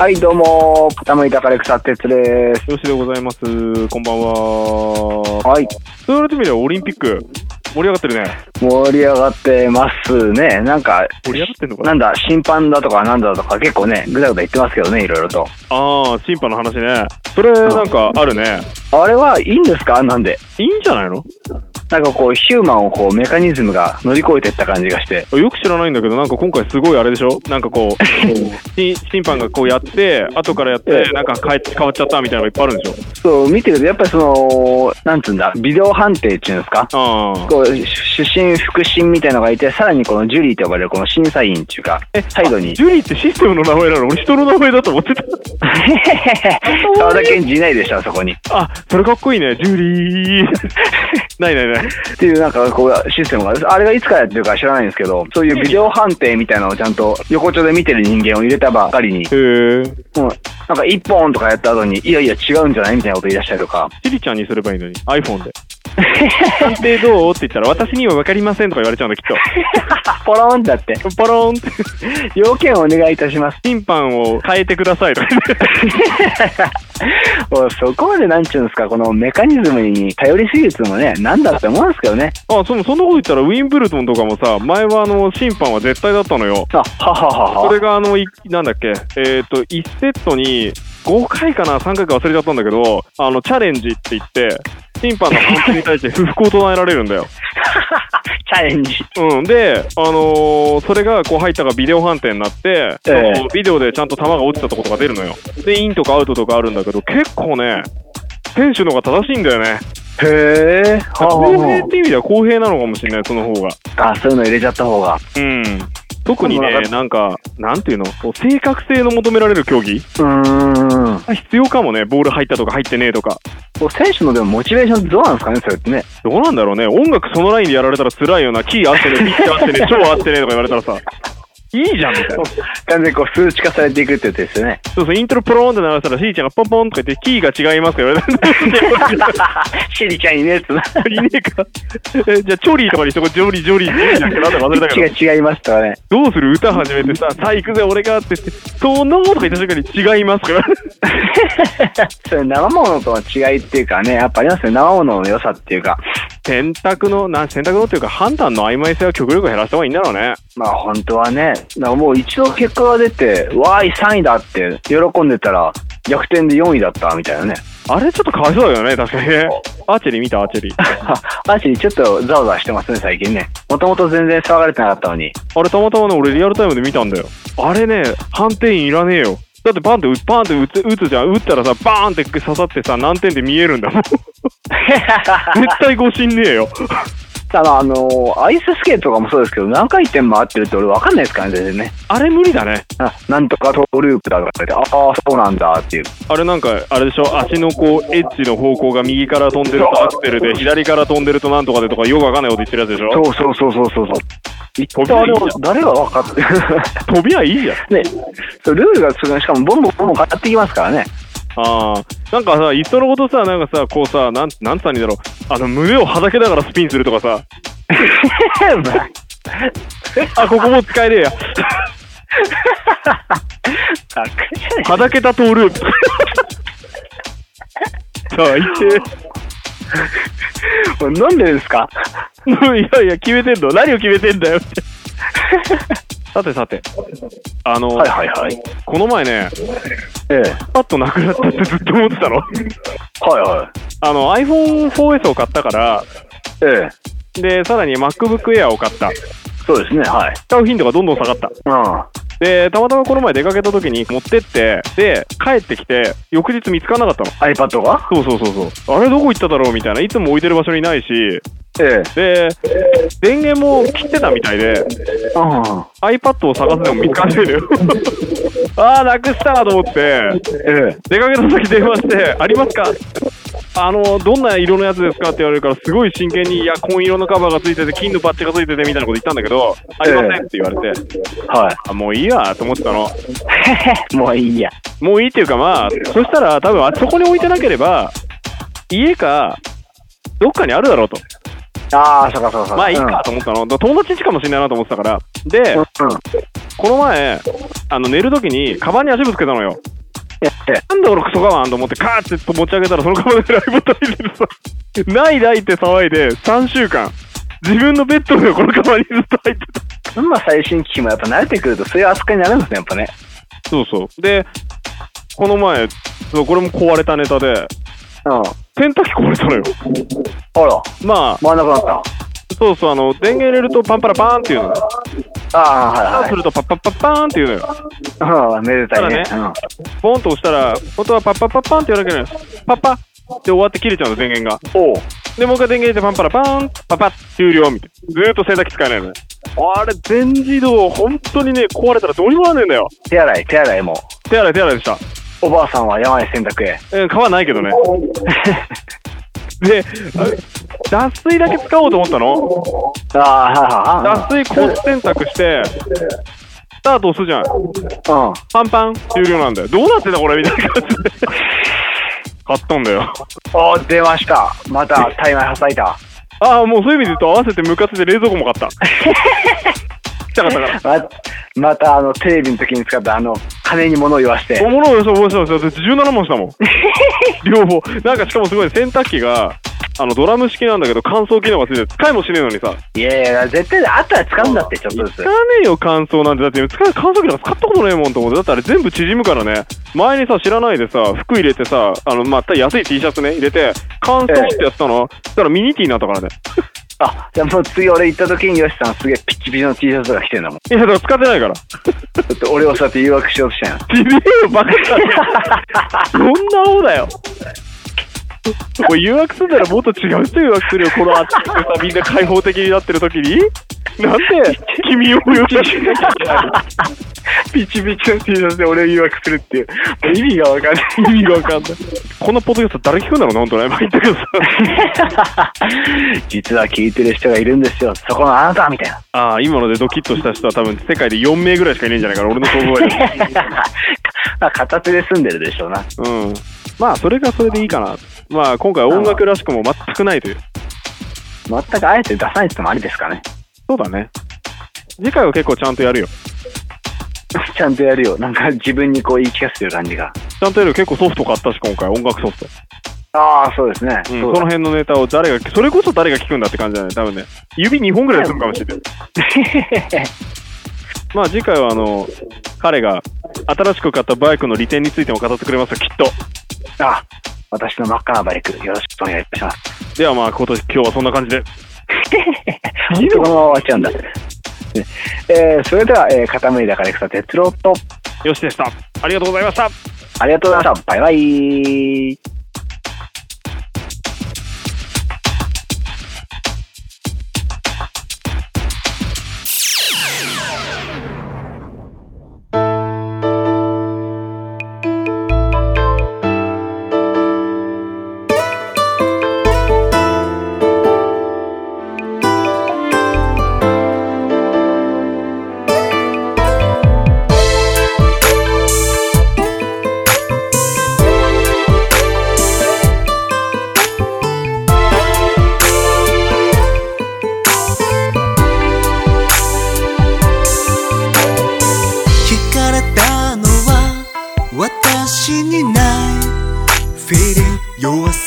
はい、どうも、傾いたカレクサ鉄です。よしでございます。こんばんは。はい、そう言われてみればオリンピック盛り上がってるね。盛り上がってますね。なんか、盛り上がってんのかな？なんだ、審判だとかなんだとか結構ね、ぐだぐだ言ってますけどね、いろいろと。ああ、審判の話ね。それなんかあるね。あれはいいんですか？なんで。いいんじゃないの？なんかこう、ヒューマンをこう、メカニズムが乗り越えていった感じがして。よく知らないんだけど、なんか今回すごいあれでしょ？なんかこう、し審判がこうやって、後からやっええて、なんか変え変わっちゃったみたいなのがいっぱいあるんでしょ？そう、見てると、やっぱりその、なんつうんだ、ビデオ判定っていうんですか？こう、主審、副審みたいのがいて、さらにこのジュリーと呼ばれるこの審査員っていうか、サイドに。ジュリーってシステムの名前なの？俺人の名前だと思ってた。沢田研二いないでしょ、あそこに。あ、それかっこいいね。ジュリー。ないないない。っていうなんかこうシステムがあれがいつからやってるか知らないんですけどそういうビデオ判定みたいなのをちゃんと横丁で見てる人間を入れたばかりに。へえ。なんか一本とかやった後にいやいや違うんじゃないみたいなこと言い出したりとか。チリちゃんにすればいいのに。iPhone で判定どう？って言ったら私には分かりませんとか言われちゃうんだきっ ポロンだって。とポロン。って要件をお願いいたします。審判を変えてくださいとか言って。もうそこまでなんちゅうんですかこのメカニズムに頼りすぎるっていうのもねなんだって思うんですけどね。あそのそんなこと言ったらウィンブルドンとかもさ前はあの審判は絶対だったのよ。あはははは。それがあのいなんだっけ？えっ、と1セットに5回かな？3回か忘れちゃったんだけどあのチャレンジって言って審判の判定に対して不服を唱えられるんだよ チャレンジうん、で、あのーそれがこう入ったがビデオ判定になって、ええそのビデオでちゃんと球が落ちたとことが出るのよ。で、インとかアウトとかあるんだけど、結構ね、選手の方が正しいんだよね。へえは公平はっていう意味では公平なのかもしれない、その方が。はあそういうの入れちゃった方がうん。特にねなん、かなんていうの、こう正確性の求められる競技？うーん。必要かもね、ボール入ったとか入ってねえとか。こう選手のでもモチベーションどうなんですかね？それってね。どうなんだろうね、音楽そのラインでやられたら辛いよな、キー合ってね、ピッチ合ってね、超合ってねとか言われたらさ、いいじゃんみたいな。完全にこう数値化されていくってやつですよね。そうそう、イントロポローンって鳴らしたら、しーちゃんがポンポンとか言って、キーが違いますから言われてシリちゃんいねえっつな。いねえか。えじゃあ、チョリーとかにしとこう、ジョリー、ジョリー、ジョリーだっけなんだか忘れたけど。違いますとかね。どうする歌始めてさ、さあ行くぜ、俺がって言って、そのとか言った瞬間に違いますから。それ生ものとの違いっていうかね、やっぱありますね。生ものの良さっていうか。選択の、な選択のっていうか、判断の曖昧性は極力減らした方がいいんだろうね。まあ本当はね、だもう一度結果が出て、わーい3位だって喜んでたら、逆転で4位だったみたいなね。あれちょっとかわいそうだよね、確かにね。アーチェリー見た、アーチェリー。アーチェリーちょっとざわざわしてますね、最近ね。もともと全然騒がれてなかったのに。あれたまたまね、俺リアルタイムで見たんだよ。あれね、判定員いらねえよ。だってバンって打パーンって打つ打つじゃん。打ったらさ、バーンって刺さってさ、何点で見えるんだもん。絶対誤信ねえよ。あの、あのアイススケートとかもそうですけど、何回転回ってるって俺分かんないですからね、全然ね。あれ無理だね。あなんとかトーループだとか言って、ああ、そうなんだっていう。あれなんか、あれでしょ、足のこう、エッジの方向が右から飛んでるとアクセルで、左から飛んでるとなんとかでとか、よくわかんないこと言ってるやつでしょ？そうそうそうそうそうそう。一飛び体あれをはいいじゃん誰が分かって飛びはいいじゃん。ね、そうルールがそれしかもボンボンボンボン変わってきますからね。ああ。なんかさ、いっそのことさ、なんかさ、こうさ、なん、なんつったんだろう。あの、胸をはだけながらスピンするとかさ、あ、ここも使えねえや。はだけたトーループ。最もう飲んでですか？低。いやいや、決めてんの何を決めてんだよって。さてさて、あの、はいはいはい。この前ね、ええ。パッとなくなったってずっと思ってたの。はいはあの、iPhone4S を買ったから、い。ええ。で、さらに MacBook Air を買った。そうですね、はい。使う頻度がどんどん下がった。うん。で、たまたまこの前出かけた時に持ってって、で、帰ってきて、翌日見つからなかったの。iPad が？そうそうそうそう。あれどこ行っただろうみたいな。いつも置いてる場所にないし、ええ。で、電源も切ってたみたいで、うん。iPad を探すでも見つからないのよ。あー、なくしたなと思って、ええ。出かけた時電話して、ありますか？あの、どんな色のやつですかって言われるから、すごい真剣に、いや、紺色のカバーがついてて、金のバッジがついててみたいなこと言ったんだけど、ありませんって言われて、はあ、もういいわと思ってたの。い。もういいや。もういいっていうかまあ、そしたら多分あそこに置いてなければ、家か、どっかにあるだろうと。ああ、そうかそうかそうか。まあいいかと思ったの。友達ん家かもしれないなと思ってたから。で、うん。うん。この前、あの寝るときに、カバンに足ぶつけたのよ。なんで俺クソカバンと思って、カーって持ち上げたら、そのカバンでライブタイでさ、ないないって騒いで、3週間、自分のベッドのこのカバンにずっと入ってた。群馬最新機器もやっぱ慣れてくるとそういう扱いになるんですね、やっぱね。そうそう。で、この前、そうこれも壊れたネタで、うん。洗濯機壊れたのよ。あら、まあ、回んなくなった。そうそう、あの、電源入れるとパンパラパーンっていうのよ。ああ、はいはいす。るとパッパッパッパーンっていうのよ。うん、めでたいね。たポンと押したら、本当はパッパッパッパーンって言わなきゃいけない。パッパって終わって切れちゃうの、電源が。うん。おう。で、もう一回電源入れてパンパラパーン、パパッ、終了みたいな。ずーっと洗濯機使えないのね。あれ、全自動、本当にね、壊れたらどうにもならねえんだよ。手洗い、手洗いも。手洗い手洗いでした。おばあさんは山へ洗濯へ。えー、皮ないけどね。で、あ脱水だけ使おうと思ったの？ああ。脱水コース洗濯して、スタート押すじゃん。うん。パンパン、終了なんだよ。どうなってんだこれみたいな感じで。買ったんだよ。おー出ました。また、タイマー挟いた。ああ、もうそういう意味で言うと合わせてムカついて冷蔵庫も買った。来たかったから。ままた、あの、テレビの時に使った、あの、金に物を言わして。おもろいよ、そう、そうそう、17万したもん。両方。なんかしかもすごい、洗濯機が、あの、ドラム式なんだけど、乾燥機能がついてて、使いもしねえのにさ。いやいや、絶対あったら使うんだって、ちょっとずつ使わ。ねえよ、乾燥なんて。だって、使う乾燥機なんか使ったことねえもんと思って。だってあれ全部縮むからね。前にさ、知らないでさ、服入れてさ、あの、まあ、安い T シャツね、入れて、乾燥ってやってたの？そしたらミニティになったからね。あ、じゃあもう次俺行った時にヨシさんすげえピッチピチの T シャツが着てんだもん。いや、だから使ってないから。だって俺をそうやって誘惑しようとしたんや。ちげえよ、バカだね。どんな青だよ。これ誘惑すんならもっと違う人誘惑するよ、この暑くてさ、みんな開放的になってる時に。なんで君をお呼びしなきゃいけないの？ピチピチの T シャツで俺を誘惑するっていう。意味がわかんない。意味がわかんない。このポッドキャスト誰聞くんだろうな、本当ね。まあ言ったけどさ。実は聞いてる人がいるんですよ。そこのあなたみたいな。ああ、今のでドキッとした人は多分世界で4名ぐらいしかいないんじゃないかな、俺の想像で。まあ、片手で済んでるでしょうな。うん。まあ、それがそれでいいかな。まあ、今回音楽らしくも全くないという。全くあえて出さないってのもありですかね。そうだね。次回は結構ちゃんとやるよ。ちゃんとやるよ。なんか自分にこう言い聞かせてる感じが。ちゃんとやるよ。結構ソフト買ったし、今回、音楽ソフト。ああ、そうですね。うん、その辺のネタを誰が、それこそ誰が聞くんだって感じだね、多分ね。指2本ぐらいするかもしれない。まあ次回はあの、彼が新しく買ったバイクの利点についても語ってくれますよ、きっと。あ、私の真っ赤なバイク、よろしくお願いいたします。ではまあ今年、今日はそんな感じで。この？まま終わっちゃうんだ。ねえーそれでは、えー、傾いたから草哲郎と、よしでした。ありがとうございました。ありがとうございました。バイバイ。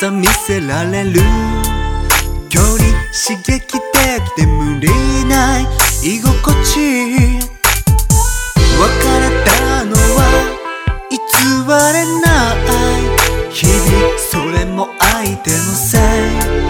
グ弱さ見せられる。距離刺激的で無理ない。居心地。別れたのは偽れない。日々それも相手のせい。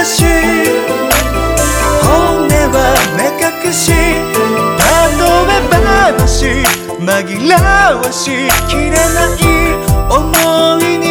だは目隠し。例え話紛らわしきれない思いに